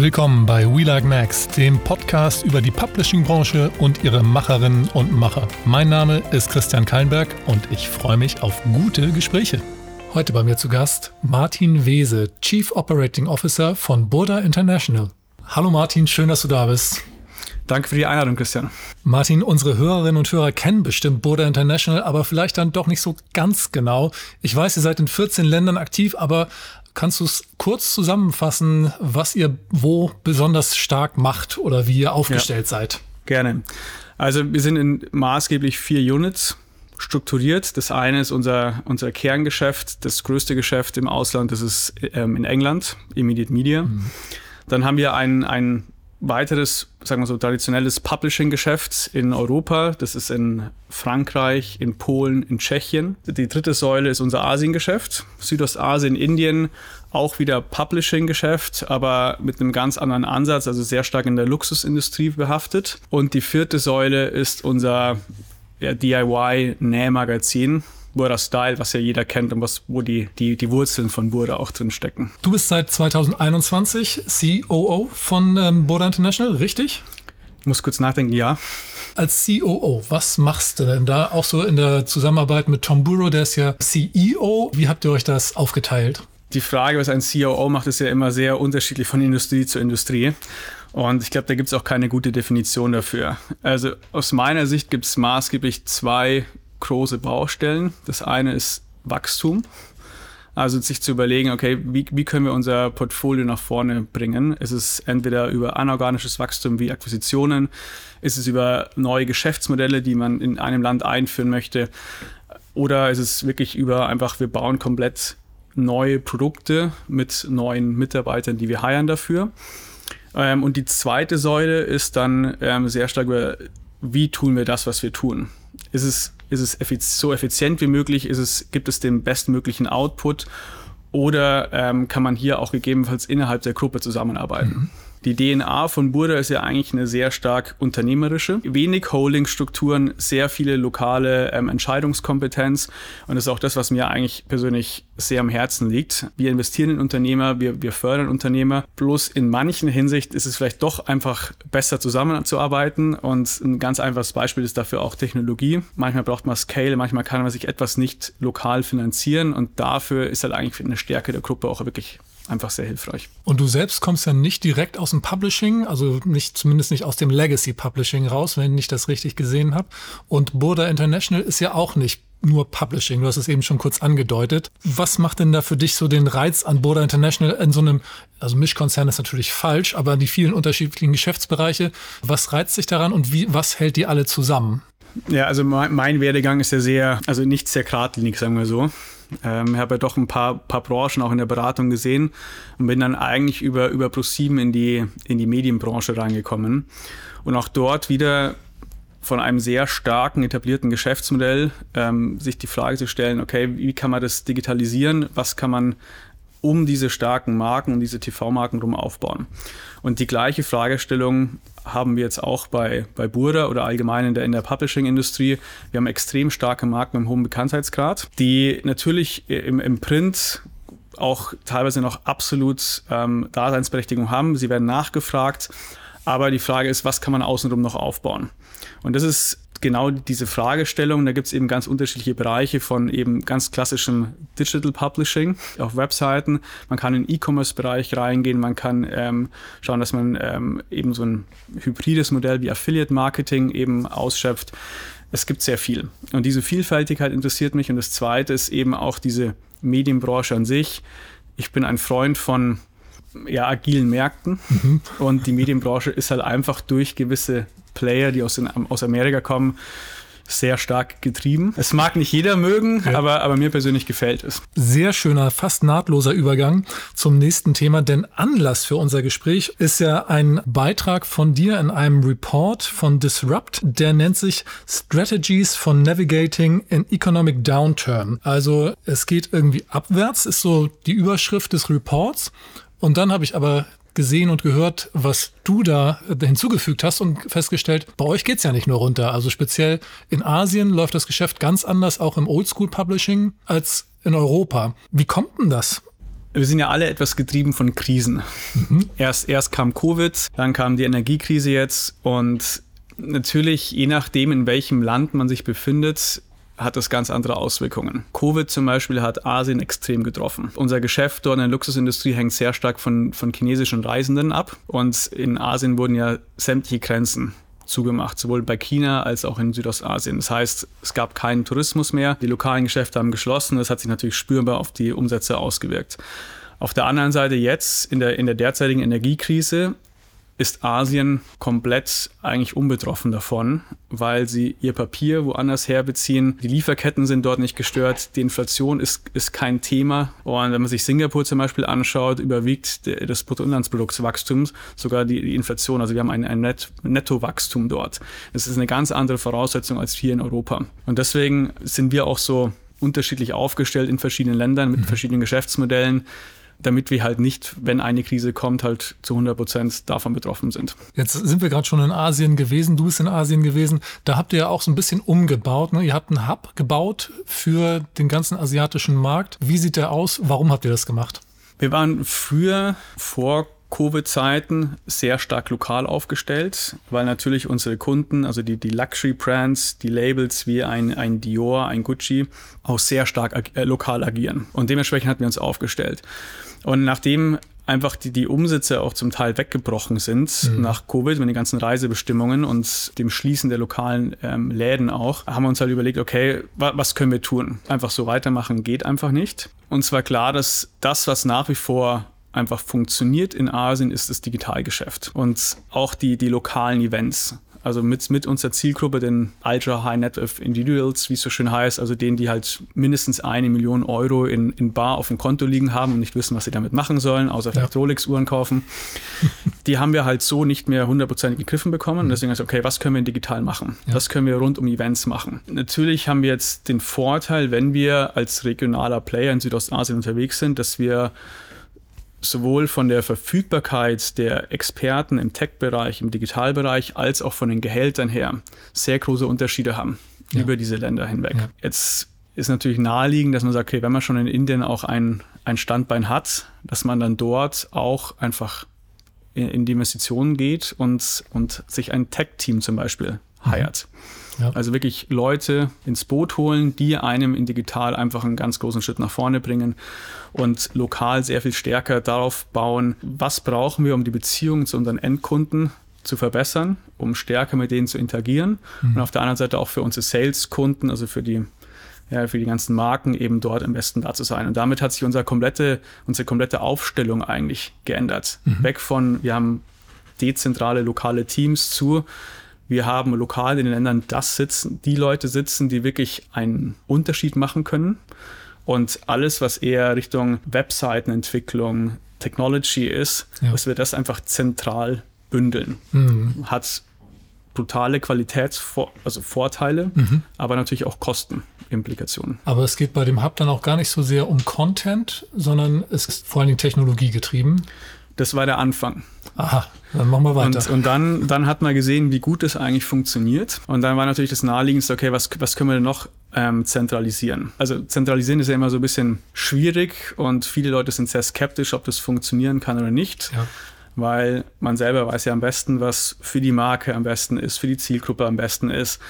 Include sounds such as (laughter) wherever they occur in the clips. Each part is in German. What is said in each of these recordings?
Willkommen bei We Like Max, dem Podcast über die Publishing-Branche und ihre Macherinnen und Macher. Mein Name ist Christian Kallenberg und ich freue mich auf gute Gespräche. Heute bei mir zu Gast Martin Wese, Chief Operating Officer von Burda International. Hallo Martin, schön, dass du da bist. Danke für die Einladung, Christian. Martin, unsere Hörerinnen und Hörer kennen bestimmt Burda International, aber vielleicht dann doch nicht so ganz genau. Ich weiß, ihr seid in 14 Ländern aktiv, aber kannst du es kurz zusammenfassen, was ihr wo besonders stark macht oder wie ihr aufgestellt ja, seid? Gerne. Also wir sind in maßgeblich vier Units strukturiert. Das eine ist unser, unser Kerngeschäft, das größte Geschäft im Ausland, das ist ähm, in England, Immediate Media. Mhm. Dann haben wir ein, ein weiteres, sagen wir so, traditionelles Publishing-Geschäft in Europa. Das ist in Frankreich, in Polen, in Tschechien. Die dritte Säule ist unser Asiengeschäft. Südostasien, Indien, auch wieder Publishing-Geschäft, aber mit einem ganz anderen Ansatz, also sehr stark in der Luxusindustrie behaftet. Und die vierte Säule ist unser ja, DIY-Nähmagazin Burda Style, was ja jeder kennt und was, wo die, die, die Wurzeln von Burda auch drin stecken. Du bist seit 2021 COO von ähm, Burda International, richtig? Ich muss kurz nachdenken, ja. Als COO, was machst du denn da? Auch so in der Zusammenarbeit mit Tom Burrow, der ist ja CEO. Wie habt ihr euch das aufgeteilt? Die Frage, was ein COO macht, ist ja immer sehr unterschiedlich von Industrie zu Industrie. Und ich glaube, da gibt es auch keine gute Definition dafür. Also aus meiner Sicht gibt es maßgeblich zwei große Baustellen. Das eine ist Wachstum. Also sich zu überlegen, okay, wie, wie können wir unser Portfolio nach vorne bringen? Ist es entweder über anorganisches Wachstum wie Akquisitionen? Ist es über neue Geschäftsmodelle, die man in einem Land einführen möchte? Oder ist es wirklich über einfach, wir bauen komplett neue Produkte mit neuen Mitarbeitern, die wir heiren dafür? Ähm, und die zweite Säule ist dann ähm, sehr stark über, wie tun wir das, was wir tun? Ist es ist es effiz so effizient wie möglich? Ist es, gibt es den bestmöglichen Output? Oder ähm, kann man hier auch gegebenenfalls innerhalb der Gruppe zusammenarbeiten? Mhm. Die DNA von Burda ist ja eigentlich eine sehr stark unternehmerische. Wenig Holdingstrukturen, sehr viele lokale ähm, Entscheidungskompetenz. Und das ist auch das, was mir eigentlich persönlich sehr am Herzen liegt. Wir investieren in Unternehmer, wir, wir fördern Unternehmer. Bloß in manchen Hinsicht ist es vielleicht doch einfach besser zusammenzuarbeiten. Und ein ganz einfaches Beispiel ist dafür auch Technologie. Manchmal braucht man Scale, manchmal kann man sich etwas nicht lokal finanzieren. Und dafür ist halt eigentlich eine Stärke der Gruppe auch wirklich einfach sehr hilfreich. Und du selbst kommst ja nicht direkt aus dem Publishing, also nicht, zumindest nicht aus dem Legacy Publishing raus, wenn ich das richtig gesehen habe. Und Burda International ist ja auch nicht nur Publishing. Du hast es eben schon kurz angedeutet. Was macht denn da für dich so den Reiz an Burda International in so einem, also Mischkonzern ist natürlich falsch, aber die vielen unterschiedlichen Geschäftsbereiche, was reizt sich daran und wie, was hält die alle zusammen? Ja, also mein, mein Werdegang ist ja sehr, also nicht sehr geradlinig, sagen wir so. Ähm, ich habe ja doch ein paar, paar Branchen auch in der Beratung gesehen und bin dann eigentlich über, über ProSieben in die, in die Medienbranche reingekommen. Und auch dort wieder von einem sehr starken, etablierten Geschäftsmodell ähm, sich die Frage zu stellen, okay, wie kann man das digitalisieren? Was kann man um diese starken Marken, um diese TV-Marken rum aufbauen. Und die gleiche Fragestellung haben wir jetzt auch bei, bei Burda oder allgemein in der, in der Publishing-Industrie. Wir haben extrem starke Marken mit einem hohen Bekanntheitsgrad, die natürlich im, im Print auch teilweise noch absolut ähm, Daseinsberechtigung haben. Sie werden nachgefragt. Aber die Frage ist, was kann man außenrum noch aufbauen? Und das ist genau diese Fragestellung. Da gibt es eben ganz unterschiedliche Bereiche von eben ganz klassischem Digital Publishing auf Webseiten. Man kann in den E-Commerce-Bereich reingehen, man kann ähm, schauen, dass man ähm, eben so ein hybrides Modell wie Affiliate Marketing eben ausschöpft. Es gibt sehr viel. Und diese Vielfältigkeit interessiert mich. Und das Zweite ist eben auch diese Medienbranche an sich. Ich bin ein Freund von ja, agilen Märkten. Mhm. Und die Medienbranche ist halt einfach durch gewisse Player, die aus, den, aus Amerika kommen, sehr stark getrieben. Es mag nicht jeder mögen, ja. aber, aber mir persönlich gefällt es. Sehr schöner, fast nahtloser Übergang zum nächsten Thema, denn Anlass für unser Gespräch ist ja ein Beitrag von dir in einem Report von Disrupt, der nennt sich Strategies for Navigating an Economic Downturn. Also es geht irgendwie abwärts, ist so die Überschrift des Reports. Und dann habe ich aber gesehen und gehört, was du da hinzugefügt hast und festgestellt, bei euch geht es ja nicht nur runter. Also speziell in Asien läuft das Geschäft ganz anders, auch im Oldschool Publishing, als in Europa. Wie kommt denn das? wir sind ja alle etwas getrieben von Krisen. Mhm. Erst, erst kam Covid, dann kam die Energiekrise jetzt und natürlich, je nachdem, in welchem Land man sich befindet, hat das ganz andere Auswirkungen. Covid zum Beispiel hat Asien extrem getroffen. Unser Geschäft dort in der Luxusindustrie hängt sehr stark von, von chinesischen Reisenden ab und in Asien wurden ja sämtliche Grenzen zugemacht, sowohl bei China als auch in Südostasien. Das heißt, es gab keinen Tourismus mehr, die lokalen Geschäfte haben geschlossen, das hat sich natürlich spürbar auf die Umsätze ausgewirkt. Auf der anderen Seite jetzt in der, in der derzeitigen Energiekrise ist Asien komplett eigentlich unbetroffen davon, weil sie ihr Papier woanders herbeziehen. Die Lieferketten sind dort nicht gestört. Die Inflation ist, ist kein Thema. Und wenn man sich Singapur zum Beispiel anschaut, überwiegt das Bruttoinlandsproduktswachstum sogar die, die Inflation. Also wir haben ein, ein Net Nettowachstum dort. Das ist eine ganz andere Voraussetzung als hier in Europa. Und deswegen sind wir auch so unterschiedlich aufgestellt in verschiedenen Ländern mit mhm. verschiedenen Geschäftsmodellen damit wir halt nicht, wenn eine Krise kommt, halt zu 100 Prozent davon betroffen sind. Jetzt sind wir gerade schon in Asien gewesen, du bist in Asien gewesen. Da habt ihr ja auch so ein bisschen umgebaut. Ne? Ihr habt einen Hub gebaut für den ganzen asiatischen Markt. Wie sieht der aus? Warum habt ihr das gemacht? Wir waren früher vor Covid-Zeiten sehr stark lokal aufgestellt, weil natürlich unsere Kunden, also die, die Luxury-Brands, die Labels wie ein, ein Dior, ein Gucci, auch sehr stark ag äh, lokal agieren. Und dementsprechend hatten wir uns aufgestellt. Und nachdem einfach die, die Umsätze auch zum Teil weggebrochen sind mhm. nach Covid mit den ganzen Reisebestimmungen und dem Schließen der lokalen ähm, Läden auch, haben wir uns halt überlegt, okay, wa was können wir tun? Einfach so weitermachen geht einfach nicht. Und zwar klar, dass das, was nach wie vor einfach funktioniert in Asien, ist das Digitalgeschäft und auch die, die lokalen Events. Also mit, mit unserer Zielgruppe, den Ultra High Net Worth Individuals, wie es so schön heißt, also denen, die halt mindestens eine Million Euro in, in Bar auf dem Konto liegen haben und nicht wissen, was sie damit machen sollen, außer vielleicht ja. Rolex-Uhren kaufen. (laughs) die haben wir halt so nicht mehr hundertprozentig gegriffen bekommen. Und mhm. deswegen ist okay, was können wir digital machen? Ja. Was können wir rund um Events machen? Natürlich haben wir jetzt den Vorteil, wenn wir als regionaler Player in Südostasien unterwegs sind, dass wir sowohl von der Verfügbarkeit der Experten im Tech-Bereich, im Digitalbereich, als auch von den Gehältern her sehr große Unterschiede haben ja. über diese Länder hinweg. Ja. Jetzt ist natürlich naheliegend, dass man sagt, okay, wenn man schon in Indien auch ein, ein Standbein hat, dass man dann dort auch einfach in, in die Investitionen geht und, und sich ein Tech-Team zum Beispiel mhm. Ja. Also wirklich Leute ins Boot holen, die einem in digital einfach einen ganz großen Schritt nach vorne bringen und lokal sehr viel stärker darauf bauen, was brauchen wir, um die Beziehung zu unseren Endkunden zu verbessern, um stärker mit denen zu interagieren mhm. und auf der anderen Seite auch für unsere Sales-Kunden, also für die ja, für die ganzen Marken eben dort am besten da zu sein. Und damit hat sich unsere komplette, unsere komplette Aufstellung eigentlich geändert. Mhm. Weg von, wir haben dezentrale lokale Teams zu, wir haben lokal in den Ländern das sitzen, die Leute sitzen, die wirklich einen Unterschied machen können. Und alles, was eher Richtung Webseitenentwicklung, Technology ist, ja. dass wir das einfach zentral bündeln. Mhm. Hat brutale Qualitätsvorteile, also Vorteile, mhm. aber natürlich auch Kostenimplikationen. Aber es geht bei dem Hub dann auch gar nicht so sehr um Content, sondern es ist vor allem Technologie getrieben. Das war der Anfang. Aha, dann machen wir weiter. Und, und, dann, dann hat man gesehen, wie gut es eigentlich funktioniert. Und dann war natürlich das Naheliegendste, okay, was, was können wir denn noch ähm, zentralisieren? Also zentralisieren ist ja immer so ein bisschen schwierig und viele Leute sind sehr skeptisch, ob das funktionieren kann oder nicht. Ja. Weil man selber weiß ja am besten, was für die Marke am besten ist, für die Zielgruppe am besten ist.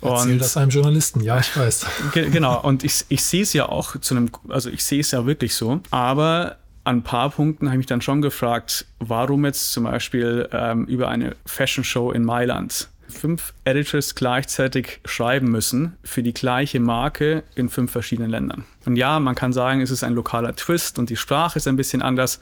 Erzähl und, das einem Journalisten, ja, ich weiß. Genau, und ich, ich sehe es ja auch zu einem, also ich sehe es ja wirklich so, aber an ein paar Punkten habe ich mich dann schon gefragt, warum jetzt zum Beispiel ähm, über eine Fashion Show in Mailand fünf Editors gleichzeitig schreiben müssen für die gleiche Marke in fünf verschiedenen Ländern. Und ja, man kann sagen, es ist ein lokaler Twist und die Sprache ist ein bisschen anders,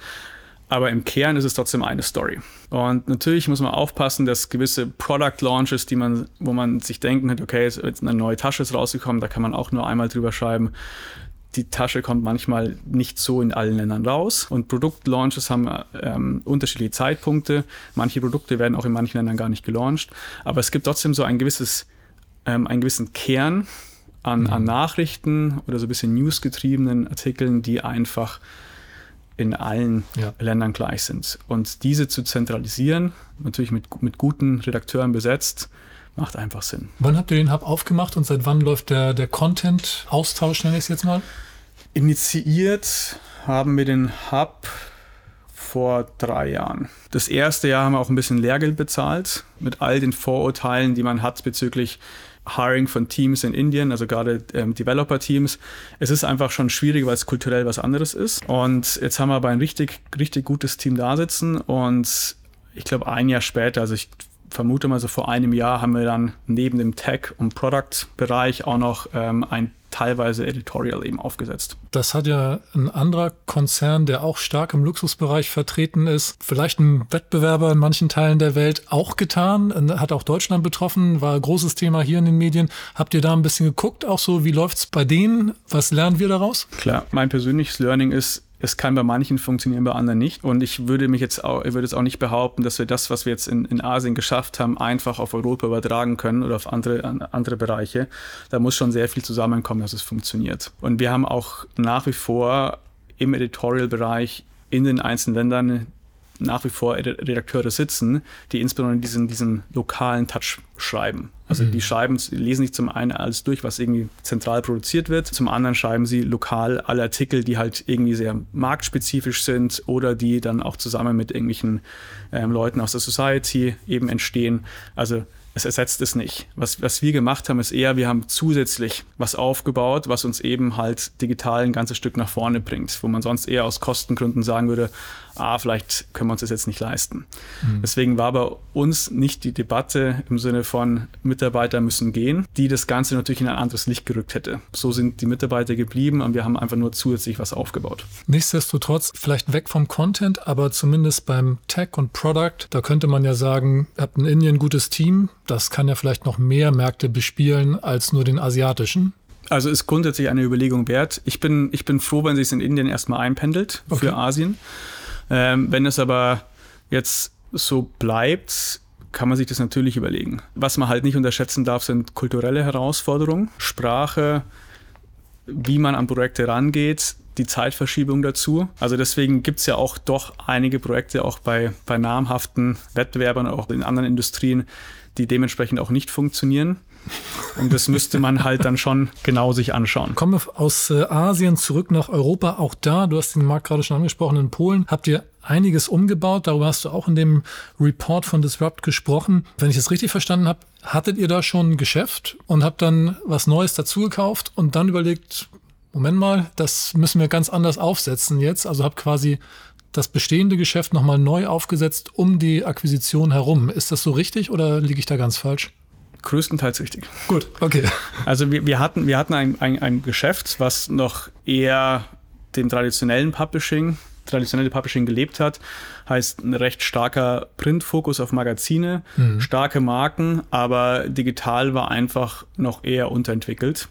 aber im Kern ist es trotzdem eine Story. Und natürlich muss man aufpassen, dass gewisse Product Launches, die man, wo man sich denken hat, okay, jetzt eine neue Tasche ist rausgekommen, da kann man auch nur einmal drüber schreiben die Tasche kommt manchmal nicht so in allen Ländern raus. Und Produktlaunches haben ähm, unterschiedliche Zeitpunkte. Manche Produkte werden auch in manchen Ländern gar nicht gelauncht. Aber es gibt trotzdem so ein gewisses, ähm, einen gewissen Kern an, mhm. an Nachrichten oder so ein bisschen newsgetriebenen Artikeln, die einfach in allen ja. Ländern gleich sind. Und diese zu zentralisieren, natürlich mit, mit guten Redakteuren besetzt, macht einfach Sinn. Wann habt ihr den Hub aufgemacht und seit wann läuft der, der Content-Austausch, nenne ich es jetzt mal? Initiiert haben wir den Hub vor drei Jahren. Das erste Jahr haben wir auch ein bisschen Lehrgeld bezahlt mit all den Vorurteilen, die man hat bezüglich Hiring von Teams in Indien, also gerade ähm, Developer-Teams. Es ist einfach schon schwierig, weil es kulturell was anderes ist. Und jetzt haben wir aber ein richtig, richtig gutes Team da sitzen und ich glaube, ein Jahr später, also ich vermute mal so vor einem Jahr, haben wir dann neben dem Tech- und Product-Bereich auch noch ähm, ein teilweise Editorial eben aufgesetzt. Das hat ja ein anderer Konzern, der auch stark im Luxusbereich vertreten ist, vielleicht ein Wettbewerber in manchen Teilen der Welt auch getan, hat auch Deutschland betroffen, war ein großes Thema hier in den Medien. Habt ihr da ein bisschen geguckt, auch so, wie läuft es bei denen? Was lernen wir daraus? Klar, mein persönliches Learning ist, es kann bei manchen funktionieren, bei anderen nicht. Und ich würde mich jetzt auch, ich würde jetzt auch nicht behaupten, dass wir das, was wir jetzt in, in Asien geschafft haben, einfach auf Europa übertragen können oder auf andere, andere Bereiche. Da muss schon sehr viel zusammenkommen, dass es funktioniert. Und wir haben auch nach wie vor im Editorial-Bereich in den einzelnen Ländern nach wie vor Redakteure sitzen, die insbesondere diesen, diesen lokalen Touch schreiben. Also mhm. die schreiben, lesen sich zum einen alles durch, was irgendwie zentral produziert wird, zum anderen schreiben sie lokal alle Artikel, die halt irgendwie sehr marktspezifisch sind oder die dann auch zusammen mit irgendwelchen ähm, Leuten aus der Society eben entstehen. Also es ersetzt es nicht. Was, was wir gemacht haben, ist eher, wir haben zusätzlich was aufgebaut, was uns eben halt digital ein ganzes Stück nach vorne bringt, wo man sonst eher aus Kostengründen sagen würde, ah, vielleicht können wir uns das jetzt nicht leisten. Mhm. Deswegen war bei uns nicht die Debatte im Sinne von Mitarbeiter müssen gehen, die das Ganze natürlich in ein anderes Licht gerückt hätte. So sind die Mitarbeiter geblieben und wir haben einfach nur zusätzlich was aufgebaut. Nichtsdestotrotz, vielleicht weg vom Content, aber zumindest beim Tech und Product, da könnte man ja sagen, ihr habt in Indien ein gutes Team, das kann ja vielleicht noch mehr Märkte bespielen als nur den asiatischen. Also ist grundsätzlich eine Überlegung wert. Ich bin, ich bin froh, wenn sich es in Indien erstmal einpendelt okay. für Asien. Ähm, wenn es aber jetzt so bleibt, kann man sich das natürlich überlegen. Was man halt nicht unterschätzen darf, sind kulturelle Herausforderungen, Sprache, wie man an Projekte rangeht, die Zeitverschiebung dazu. Also deswegen gibt es ja auch doch einige Projekte auch bei, bei namhaften Wettbewerbern, auch in anderen Industrien, die dementsprechend auch nicht funktionieren. Und das müsste man halt dann schon genau sich anschauen. Kommen wir aus äh, Asien zurück nach Europa. Auch da, du hast den Markt gerade schon angesprochen, in Polen habt ihr einiges umgebaut. Darüber hast du auch in dem Report von Disrupt gesprochen. Wenn ich es richtig verstanden habe, hattet ihr da schon ein Geschäft und habt dann was Neues dazu gekauft und dann überlegt, Moment mal, das müssen wir ganz anders aufsetzen jetzt. Also habt quasi das bestehende Geschäft nochmal neu aufgesetzt um die Akquisition herum. Ist das so richtig oder liege ich da ganz falsch? größtenteils richtig. Gut, okay. Also wir, wir hatten, wir hatten ein, ein, ein Geschäft, was noch eher dem traditionellen Publishing, traditionelle Publishing gelebt hat. Heißt ein recht starker Printfokus auf Magazine, mhm. starke Marken, aber digital war einfach noch eher unterentwickelt.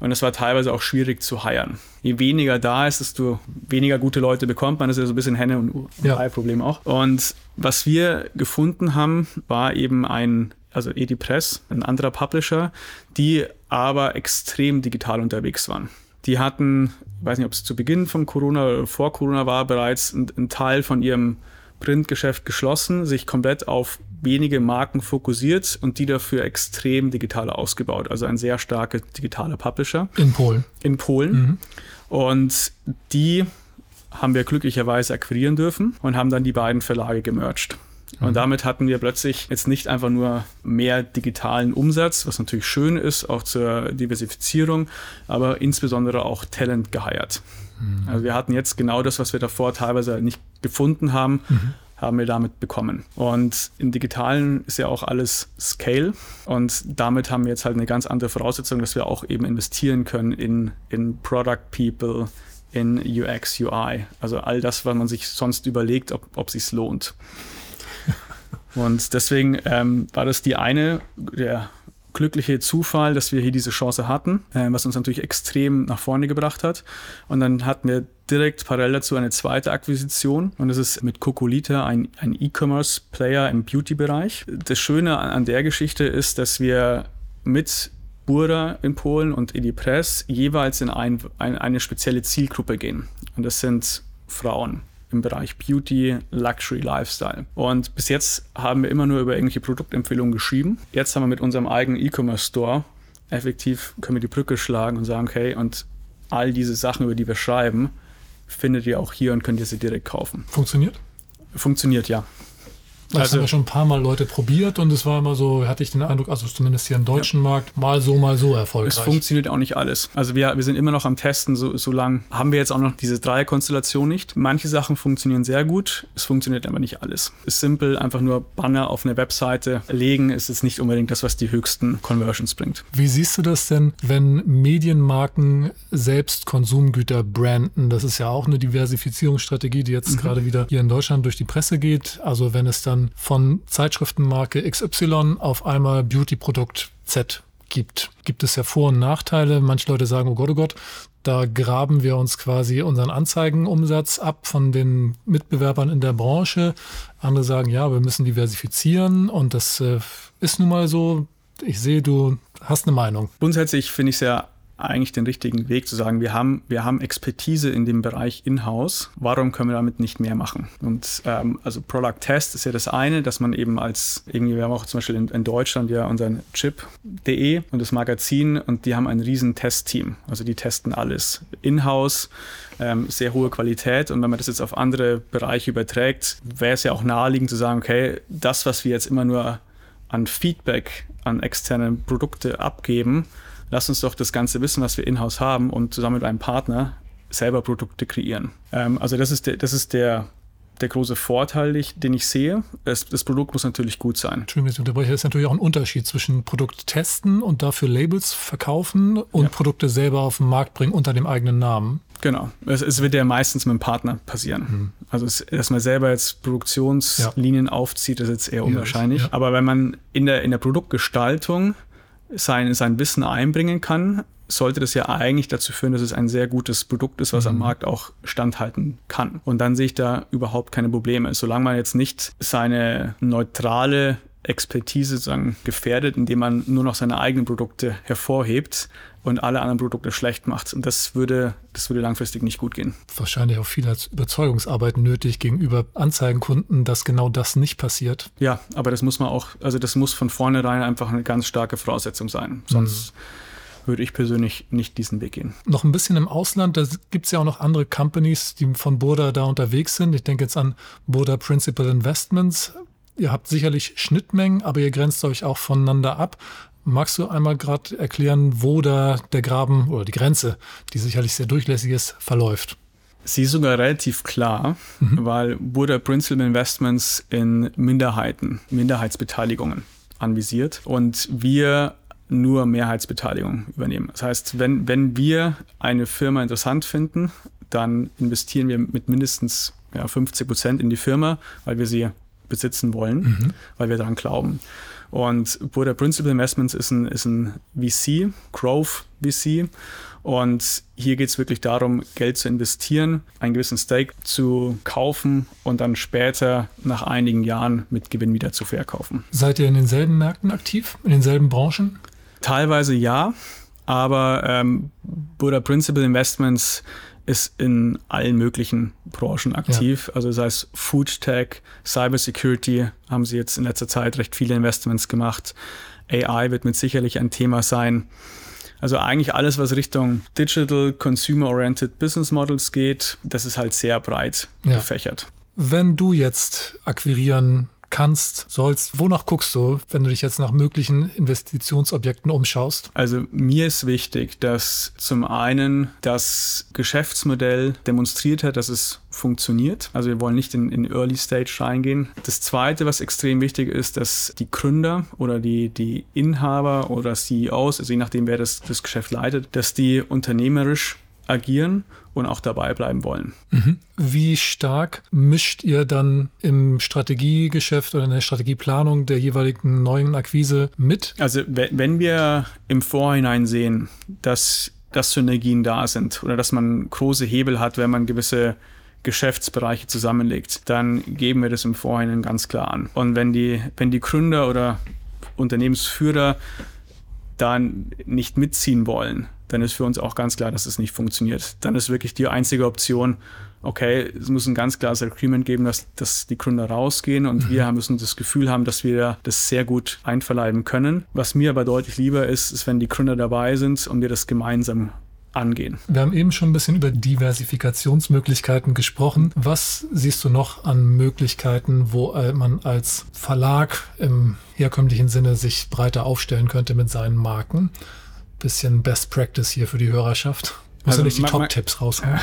Und es war teilweise auch schwierig zu heiren. Je weniger da ist, desto weniger gute Leute bekommt man. Das ist ja so ein bisschen Henne- und Ei-Problem auch. Und was wir gefunden haben, war eben ein also Edipress, ein anderer Publisher, die aber extrem digital unterwegs waren. Die hatten, ich weiß nicht, ob es zu Beginn von Corona oder vor Corona war, bereits einen Teil von ihrem Printgeschäft geschlossen, sich komplett auf wenige Marken fokussiert und die dafür extrem digital ausgebaut. Also ein sehr starker digitaler Publisher. In Polen. In Polen. Mhm. Und die haben wir glücklicherweise akquirieren dürfen und haben dann die beiden Verlage gemerged. Und mhm. damit hatten wir plötzlich jetzt nicht einfach nur mehr digitalen Umsatz, was natürlich schön ist, auch zur Diversifizierung, aber insbesondere auch Talent geheiert. Mhm. Also wir hatten jetzt genau das, was wir davor teilweise nicht gefunden haben, mhm. Haben wir damit bekommen. Und im Digitalen ist ja auch alles Scale und damit haben wir jetzt halt eine ganz andere Voraussetzung, dass wir auch eben investieren können in, in Product People, in UX, UI. Also all das, was man sich sonst überlegt, ob, ob sich lohnt. (laughs) Und deswegen ähm, war das die eine, der glückliche Zufall, dass wir hier diese Chance hatten, äh, was uns natürlich extrem nach vorne gebracht hat. Und dann hatten wir direkt parallel dazu eine zweite Akquisition und das ist mit Cocolita ein, ein E-Commerce-Player im Beauty-Bereich. Das Schöne an, an der Geschichte ist, dass wir mit Bura in Polen und Edipress jeweils in ein, ein, eine spezielle Zielgruppe gehen. Und das sind Frauen im Bereich Beauty, Luxury, Lifestyle. Und bis jetzt haben wir immer nur über irgendwelche Produktempfehlungen geschrieben. Jetzt haben wir mit unserem eigenen E-Commerce Store effektiv können wir die Brücke schlagen und sagen, okay, und all diese Sachen, über die wir schreiben, findet ihr auch hier und könnt ihr sie direkt kaufen. Funktioniert? Funktioniert, ja. Das also, haben ja schon ein paar Mal Leute probiert und es war immer so, hatte ich den Eindruck, also zumindest hier im deutschen ja. Markt, mal so, mal so erfolgreich. Es funktioniert auch nicht alles. Also wir, wir sind immer noch am Testen, so, so lange haben wir jetzt auch noch diese Dreierkonstellation nicht. Manche Sachen funktionieren sehr gut, es funktioniert aber nicht alles. Es ist simpel, einfach nur Banner auf eine Webseite legen, ist jetzt nicht unbedingt das, was die höchsten Conversions bringt. Wie siehst du das denn, wenn Medienmarken selbst Konsumgüter branden? Das ist ja auch eine Diversifizierungsstrategie, die jetzt mhm. gerade wieder hier in Deutschland durch die Presse geht. Also wenn es dann dann von Zeitschriftenmarke XY auf einmal Beauty-Produkt Z gibt. Gibt es ja Vor- und Nachteile. Manche Leute sagen, oh Gott, oh Gott, da graben wir uns quasi unseren Anzeigenumsatz ab von den Mitbewerbern in der Branche. Andere sagen, ja, wir müssen diversifizieren und das äh, ist nun mal so. Ich sehe, du hast eine Meinung. Grundsätzlich finde ich es ja eigentlich den richtigen Weg zu sagen, wir haben, wir haben Expertise in dem Bereich In-house, warum können wir damit nicht mehr machen? Und ähm, also Product Test ist ja das eine, dass man eben als, irgendwie, wir haben auch zum Beispiel in, in Deutschland ja unseren Chip.de und das Magazin und die haben ein riesen Testteam. Also die testen alles in-house, ähm, sehr hohe Qualität und wenn man das jetzt auf andere Bereiche überträgt, wäre es ja auch naheliegend zu sagen, okay, das, was wir jetzt immer nur an Feedback an externe Produkte abgeben, lass uns doch das ganze Wissen, was wir in-house haben und zusammen mit einem Partner selber Produkte kreieren. Ähm, also das ist der, das ist der, der große Vorteil, den ich sehe. Das, das Produkt muss natürlich gut sein. Entschuldigung, ich unterbreche. Das ist natürlich auch ein Unterschied zwischen Produkt testen und dafür Labels verkaufen und ja. Produkte selber auf den Markt bringen unter dem eigenen Namen. Genau. Es, es wird ja meistens mit einem Partner passieren. Mhm. Also, es, dass man selber jetzt Produktionslinien ja. aufzieht, ist jetzt eher unwahrscheinlich. Ja, Aber wenn man in der, in der Produktgestaltung sein, sein Wissen einbringen kann, sollte das ja eigentlich dazu führen, dass es ein sehr gutes Produkt ist, was mhm. am Markt auch standhalten kann. Und dann sehe ich da überhaupt keine Probleme. Solange man jetzt nicht seine neutrale Expertise sozusagen gefährdet, indem man nur noch seine eigenen Produkte hervorhebt und alle anderen Produkte schlecht macht. Und das würde, das würde langfristig nicht gut gehen. Wahrscheinlich auch viel als Überzeugungsarbeit nötig gegenüber Anzeigenkunden, dass genau das nicht passiert. Ja, aber das muss man auch, also das muss von vornherein einfach eine ganz starke Voraussetzung sein. Sonst mhm. würde ich persönlich nicht diesen Weg gehen. Noch ein bisschen im Ausland, da gibt es ja auch noch andere Companies, die von Burda da unterwegs sind. Ich denke jetzt an Burda Principal Investments. Ihr habt sicherlich Schnittmengen, aber ihr grenzt euch auch voneinander ab. Magst du einmal gerade erklären, wo da der Graben oder die Grenze, die sicherlich sehr durchlässig ist, verläuft? Sie ist sogar relativ klar, mhm. weil Burda Principal Investments in Minderheiten, Minderheitsbeteiligungen anvisiert und wir nur Mehrheitsbeteiligung übernehmen. Das heißt, wenn, wenn wir eine Firma interessant finden, dann investieren wir mit mindestens ja, 50 Prozent in die Firma, weil wir sie besitzen wollen, mhm. weil wir daran glauben. Und Buddha Principal Investments ist ein, ist ein VC, Growth VC. Und hier geht es wirklich darum, Geld zu investieren, einen gewissen Stake zu kaufen und dann später nach einigen Jahren mit Gewinn wieder zu verkaufen. Seid ihr in denselben Märkten aktiv, in denselben Branchen? Teilweise ja, aber ähm, Buddha Principal Investments ist in allen möglichen Branchen aktiv. Ja. Also sei es Food Tech, Cybersecurity, haben sie jetzt in letzter Zeit recht viele Investments gemacht. AI wird mit sicherlich ein Thema sein. Also eigentlich alles, was Richtung Digital, Consumer-Oriented Business Models geht, das ist halt sehr breit ja. gefächert. Wenn du jetzt akquirieren kannst, sollst. Wonach guckst du, wenn du dich jetzt nach möglichen Investitionsobjekten umschaust? Also mir ist wichtig, dass zum einen das Geschäftsmodell demonstriert hat, dass es funktioniert. Also wir wollen nicht in, in Early Stage reingehen. Das Zweite, was extrem wichtig ist, dass die Gründer oder die, die Inhaber oder CEOs, also je nachdem, wer das, das Geschäft leitet, dass die unternehmerisch agieren und auch dabei bleiben wollen. Mhm. Wie stark mischt ihr dann im Strategiegeschäft oder in der Strategieplanung der jeweiligen neuen Akquise mit? Also wenn wir im Vorhinein sehen, dass, dass Synergien da sind oder dass man große Hebel hat, wenn man gewisse Geschäftsbereiche zusammenlegt, dann geben wir das im Vorhinein ganz klar an. Und wenn die, wenn die Gründer oder Unternehmensführer dann nicht mitziehen wollen, dann ist für uns auch ganz klar, dass es nicht funktioniert. Dann ist wirklich die einzige Option, okay, es muss ein ganz klares Agreement geben, dass, dass die Gründer rausgehen und mhm. wir müssen das Gefühl haben, dass wir das sehr gut einverleiben können. Was mir aber deutlich lieber ist, ist, wenn die Gründer dabei sind und wir das gemeinsam angehen. Wir haben eben schon ein bisschen über Diversifikationsmöglichkeiten gesprochen. Was siehst du noch an Möglichkeiten, wo äh, man als Verlag im herkömmlichen Sinne sich breiter aufstellen könnte mit seinen Marken? Bisschen Best Practice hier für die Hörerschaft. Muss also, ja nicht die Top-Tipps raushauen.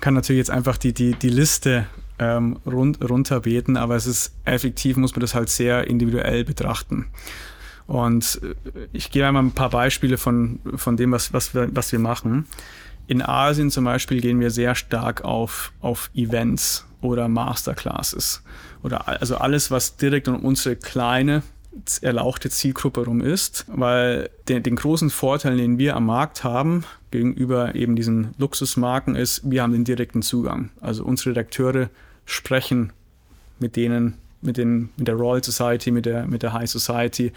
kann natürlich jetzt einfach die, die, die Liste ähm, run runterbeten, aber es ist effektiv, muss man das halt sehr individuell betrachten. Und äh, ich gebe einmal ein paar Beispiele von, von dem, was, was, wir, was wir machen. In Asien zum Beispiel gehen wir sehr stark auf, auf Events oder Masterclasses. Oder also alles, was direkt um unsere kleine, erlauchte Zielgruppe rum ist, weil den, den großen Vorteil, den wir am Markt haben, gegenüber eben diesen Luxusmarken, ist, wir haben den direkten Zugang. Also unsere Redakteure sprechen mit denen, mit, den, mit der Royal Society, mit der, mit der High Society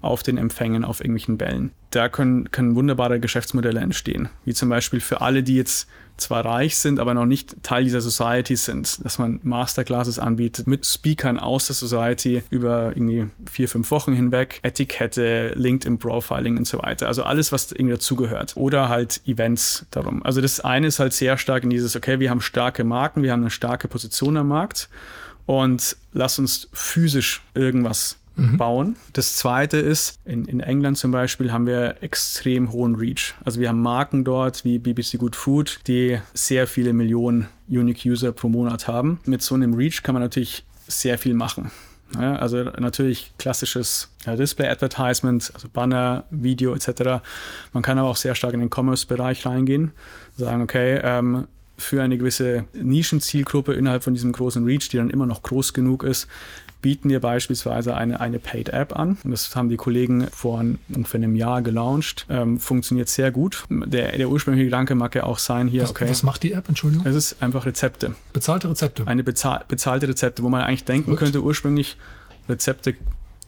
auf den Empfängen, auf irgendwelchen Bällen. Da können, können wunderbare Geschäftsmodelle entstehen, wie zum Beispiel für alle, die jetzt zwar reich sind, aber noch nicht Teil dieser Society sind, dass man Masterclasses anbietet mit Speakern aus der Society über irgendwie vier, fünf Wochen hinweg, Etikette, LinkedIn-Profiling und so weiter. Also alles, was irgendwie dazugehört. Oder halt Events darum. Also das eine ist halt sehr stark in dieses, okay, wir haben starke Marken, wir haben eine starke Position am Markt und lass uns physisch irgendwas mhm. bauen. Das zweite ist, in, in England zum Beispiel haben wir extrem hohen Reach. Also wir haben Marken dort wie BBC Good Food, die sehr viele Millionen Unique User pro Monat haben. Mit so einem Reach kann man natürlich sehr viel machen. Ja, also natürlich klassisches ja, Display-Advertisement, also Banner, Video etc. Man kann aber auch sehr stark in den Commerce-Bereich reingehen, sagen, okay, ähm, für eine gewisse Nischenzielgruppe innerhalb von diesem großen Reach, die dann immer noch groß genug ist, bieten wir beispielsweise eine, eine Paid-App an. Und das haben die Kollegen vor ungefähr einem Jahr gelauncht. Ähm, funktioniert sehr gut. Der, der ursprüngliche Gedanke mag ja auch sein hier, was, okay. Was macht die App, Entschuldigung? Es ist einfach Rezepte. Bezahlte Rezepte? Eine bezahl bezahlte Rezepte, wo man eigentlich denken Gut. könnte, ursprünglich Rezepte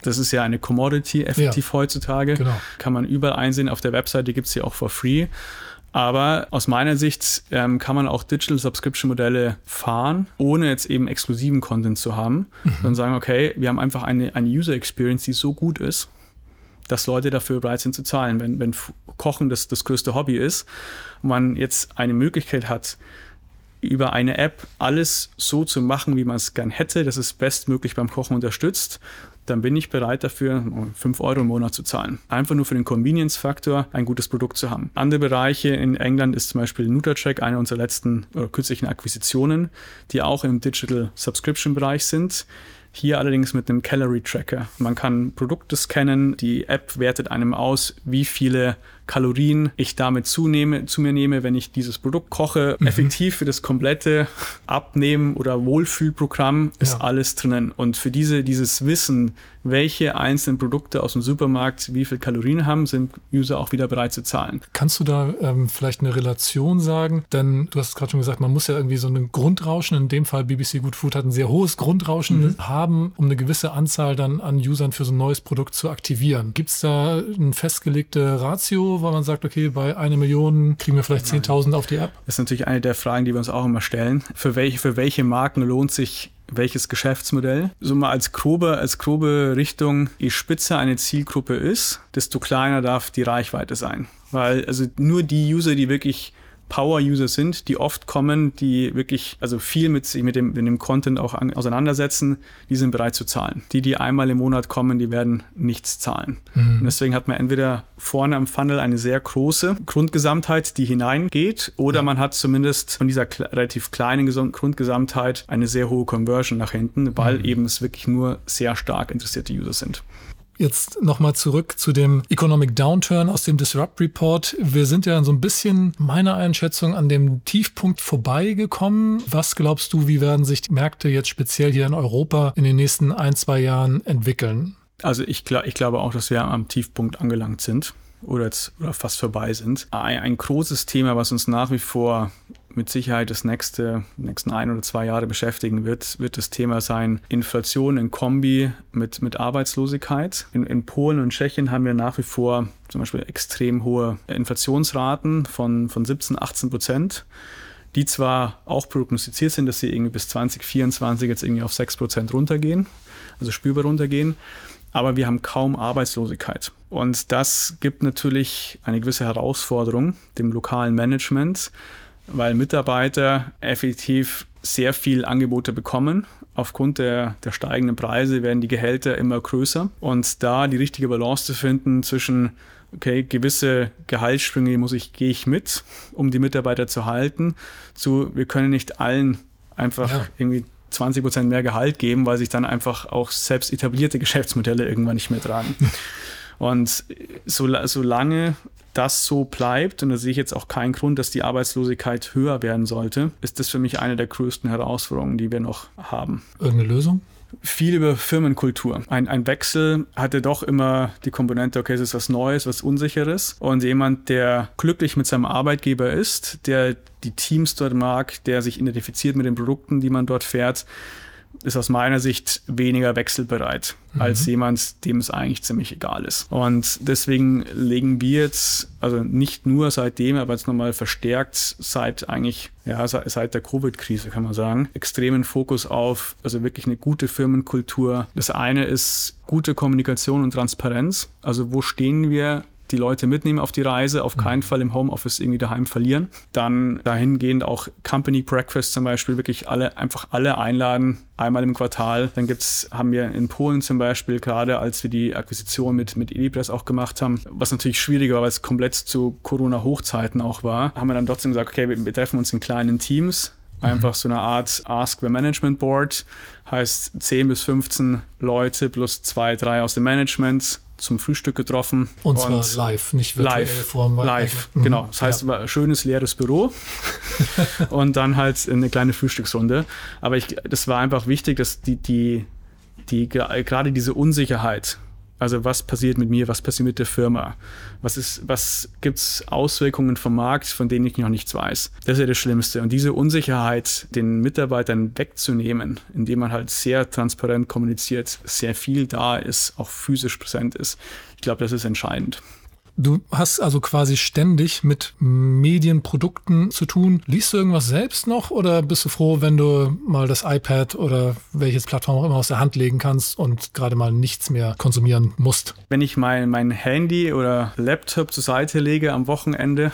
das ist ja eine Commodity effektiv ja, heutzutage. Genau. Kann man überall einsehen. Auf der Webseite gibt es sie auch for free. Aber aus meiner Sicht ähm, kann man auch Digital Subscription Modelle fahren, ohne jetzt eben exklusiven Content zu haben, mhm. sondern sagen, okay, wir haben einfach eine, eine User Experience, die so gut ist, dass Leute dafür bereit sind zu zahlen. Wenn, wenn Kochen das, das größte Hobby ist man jetzt eine Möglichkeit hat, über eine App alles so zu machen, wie man es gern hätte, dass es bestmöglich beim Kochen unterstützt, dann bin ich bereit dafür, 5 Euro im Monat zu zahlen. Einfach nur für den Convenience-Faktor, ein gutes Produkt zu haben. Andere Bereiche in England ist zum Beispiel NutraCheck, eine unserer letzten oder kürzlichen Akquisitionen, die auch im Digital Subscription-Bereich sind. Hier allerdings mit einem Calorie Tracker. Man kann Produkte scannen, die App wertet einem aus, wie viele Kalorien ich damit zunehme, zu mir nehme, wenn ich dieses Produkt koche. Mhm. Effektiv für das komplette Abnehmen oder Wohlfühlprogramm ist ja. alles drinnen. Und für diese, dieses Wissen, welche einzelnen Produkte aus dem Supermarkt wie viel Kalorien haben, sind User auch wieder bereit zu zahlen. Kannst du da ähm, vielleicht eine Relation sagen? Denn du hast gerade schon gesagt, man muss ja irgendwie so ein Grundrauschen, in dem Fall BBC Good Food hat ein sehr hohes Grundrauschen mhm. haben, um eine gewisse Anzahl dann an Usern für so ein neues Produkt zu aktivieren. Gibt es da eine festgelegte Ratio, weil man sagt, okay, bei einer Million kriegen wir vielleicht 10.000 auf die App? Das ist natürlich eine der Fragen, die wir uns auch immer stellen. Für welche, für welche Marken lohnt sich welches Geschäftsmodell. So mal als grobe, als grobe Richtung, je spitzer eine Zielgruppe ist, desto kleiner darf die Reichweite sein. Weil also nur die User, die wirklich Power-User sind, die oft kommen, die wirklich also viel mit sich mit dem, mit dem Content auch an, auseinandersetzen, die sind bereit zu zahlen. Die, die einmal im Monat kommen, die werden nichts zahlen. Mhm. Und deswegen hat man entweder vorne am Funnel eine sehr große Grundgesamtheit, die hineingeht, oder ja. man hat zumindest von dieser relativ kleinen Grundgesamtheit eine sehr hohe Conversion nach hinten, weil mhm. eben es wirklich nur sehr stark interessierte User sind. Jetzt nochmal zurück zu dem Economic Downturn aus dem Disrupt Report. Wir sind ja so ein bisschen meiner Einschätzung an dem Tiefpunkt vorbeigekommen. Was glaubst du, wie werden sich die Märkte jetzt speziell hier in Europa in den nächsten ein, zwei Jahren entwickeln? Also ich, ich glaube auch, dass wir am Tiefpunkt angelangt sind oder jetzt oder fast vorbei sind. Ein, ein großes Thema, was uns nach wie vor mit Sicherheit das nächste, nächsten ein oder zwei Jahre beschäftigen wird, wird das Thema sein Inflation in Kombi mit, mit Arbeitslosigkeit. In, in Polen und Tschechien haben wir nach wie vor zum Beispiel extrem hohe Inflationsraten von, von 17, 18 Prozent die zwar auch prognostiziert sind, dass sie irgendwie bis 2024 jetzt irgendwie auf 6% runtergehen, also spürbar runtergehen, aber wir haben kaum Arbeitslosigkeit. Und das gibt natürlich eine gewisse Herausforderung dem lokalen Management, weil Mitarbeiter effektiv sehr viel Angebote bekommen. Aufgrund der, der steigenden Preise werden die Gehälter immer größer. Und da die richtige Balance zu finden zwischen okay, gewisse Gehaltssprünge muss ich, gehe ich mit, um die Mitarbeiter zu halten, zu, wir können nicht allen einfach ja. irgendwie 20 Prozent mehr Gehalt geben, weil sich dann einfach auch selbst etablierte Geschäftsmodelle irgendwann nicht mehr tragen. Und so, solange das so bleibt, und da sehe ich jetzt auch keinen Grund, dass die Arbeitslosigkeit höher werden sollte, ist das für mich eine der größten Herausforderungen, die wir noch haben. Irgendeine Lösung? viel über Firmenkultur. Ein, ein Wechsel hatte doch immer die Komponente, okay, es ist was Neues, was Unsicheres. Und jemand, der glücklich mit seinem Arbeitgeber ist, der die Teams dort mag, der sich identifiziert mit den Produkten, die man dort fährt, ist aus meiner Sicht weniger wechselbereit mhm. als jemand, dem es eigentlich ziemlich egal ist. Und deswegen legen wir jetzt, also nicht nur seitdem, aber jetzt nochmal verstärkt seit eigentlich, ja, seit der Covid-Krise kann man sagen, extremen Fokus auf, also wirklich eine gute Firmenkultur. Das eine ist gute Kommunikation und Transparenz. Also wo stehen wir die Leute mitnehmen auf die Reise, auf keinen mhm. Fall im Homeoffice irgendwie daheim verlieren. Dann dahingehend auch Company Breakfast zum Beispiel, wirklich alle, einfach alle einladen, einmal im Quartal. Dann gibt's, haben wir in Polen zum Beispiel, gerade als wir die Akquisition mit, mit Edipress auch gemacht haben, was natürlich schwieriger war, weil es komplett zu Corona-Hochzeiten auch war, haben wir dann trotzdem gesagt, okay, wir, wir treffen uns in kleinen Teams, Einfach so eine Art Ask the Management Board. Heißt 10 bis 15 Leute plus zwei, drei aus dem Management zum Frühstück getroffen. Und, und zwar live, nicht virtuell live, Form. Live, mhm. genau. Das heißt, ja. war ein schönes leeres Büro (laughs) und dann halt eine kleine Frühstücksrunde. Aber ich, das war einfach wichtig, dass die, die, die gerade diese Unsicherheit also was passiert mit mir, was passiert mit der Firma? Was, ist, was gibt's Auswirkungen vom Markt, von denen ich noch nichts weiß? Das ist ja das Schlimmste. Und diese Unsicherheit den Mitarbeitern wegzunehmen, indem man halt sehr transparent kommuniziert, sehr viel da ist, auch physisch präsent ist, ich glaube, das ist entscheidend. Du hast also quasi ständig mit Medienprodukten zu tun. Liest du irgendwas selbst noch oder bist du froh, wenn du mal das iPad oder welches Plattform auch immer aus der Hand legen kannst und gerade mal nichts mehr konsumieren musst? Wenn ich mein, mein Handy oder Laptop zur Seite lege am Wochenende,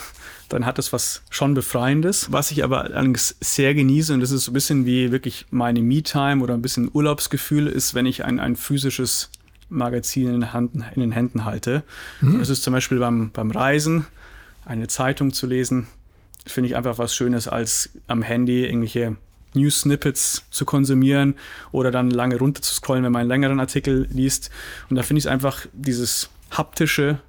dann hat das was schon Befreiendes. Was ich aber allerdings sehr genieße, und das ist so ein bisschen wie wirklich meine Me-Time oder ein bisschen Urlaubsgefühl, ist, wenn ich ein, ein physisches Magazin in, Hand, in den Händen halte. Mhm. Das ist zum Beispiel beim, beim Reisen, eine Zeitung zu lesen, finde ich einfach was Schönes, als am Handy irgendwelche News-Snippets zu konsumieren oder dann lange runter zu scrollen, wenn man einen längeren Artikel liest. Und da finde ich es einfach dieses haptische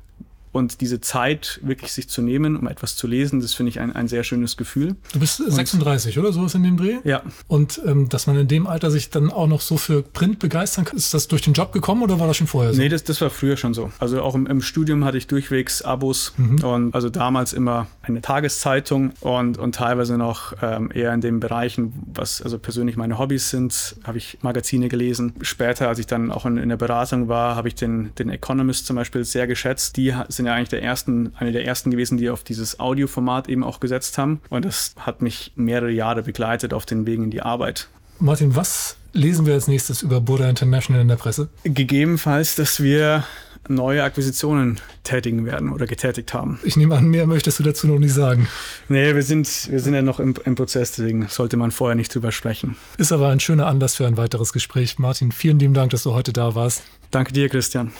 und diese Zeit wirklich sich zu nehmen, um etwas zu lesen, das finde ich ein, ein sehr schönes Gefühl. Du bist 36 und, oder sowas in dem Dreh? Ja. Und ähm, dass man in dem Alter sich dann auch noch so für Print begeistern kann, ist das durch den Job gekommen oder war das schon vorher so? Nee, das, das war früher schon so. Also auch im, im Studium hatte ich durchwegs Abos mhm. und also damals immer eine Tageszeitung und, und teilweise noch ähm, eher in den Bereichen, was also persönlich meine Hobbys sind, habe ich Magazine gelesen. Später, als ich dann auch in, in der Beratung war, habe ich den, den Economist zum Beispiel sehr geschätzt. Die sind sind ja eigentlich der ersten, eine der ersten gewesen, die auf dieses Audioformat eben auch gesetzt haben. Und das hat mich mehrere Jahre begleitet auf den Wegen in die Arbeit. Martin, was lesen wir als nächstes über Buddha International in der Presse? Gegebenenfalls, dass wir neue Akquisitionen tätigen werden oder getätigt haben. Ich nehme an, mehr möchtest du dazu noch nicht sagen. Nee, wir sind, wir sind ja noch im, im Prozess, deswegen sollte man vorher nicht drüber sprechen. Ist aber ein schöner Anlass für ein weiteres Gespräch. Martin, vielen lieben Dank, dass du heute da warst. Danke dir, Christian.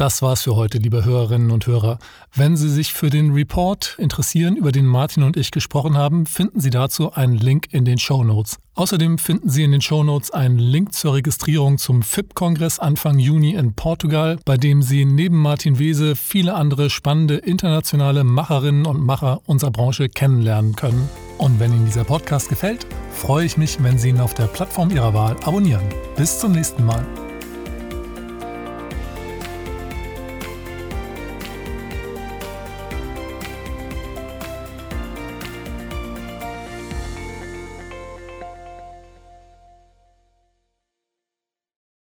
Das war's für heute, liebe Hörerinnen und Hörer. Wenn Sie sich für den Report interessieren, über den Martin und ich gesprochen haben, finden Sie dazu einen Link in den Show Notes. Außerdem finden Sie in den Show Notes einen Link zur Registrierung zum FIP-Kongress Anfang Juni in Portugal, bei dem Sie neben Martin Wese viele andere spannende internationale Macherinnen und Macher unserer Branche kennenlernen können. Und wenn Ihnen dieser Podcast gefällt, freue ich mich, wenn Sie ihn auf der Plattform Ihrer Wahl abonnieren. Bis zum nächsten Mal.